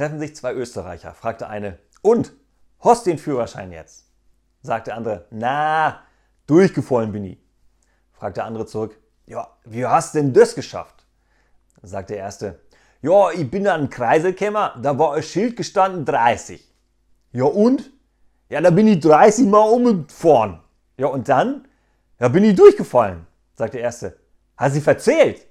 treffen sich zwei Österreicher, fragte eine, und, hast den Führerschein jetzt? Sagte der andere, na, durchgefallen bin ich. Fragte der andere zurück, ja, wie hast denn das geschafft? Sagte der erste, ja, ich bin an den Kreisel gekommen, da war ein Schild gestanden 30. Ja und? Ja, da bin ich 30 Mal umgefahren. Ja und dann? Ja, bin ich durchgefallen, sagte der erste. Hast du verzählt?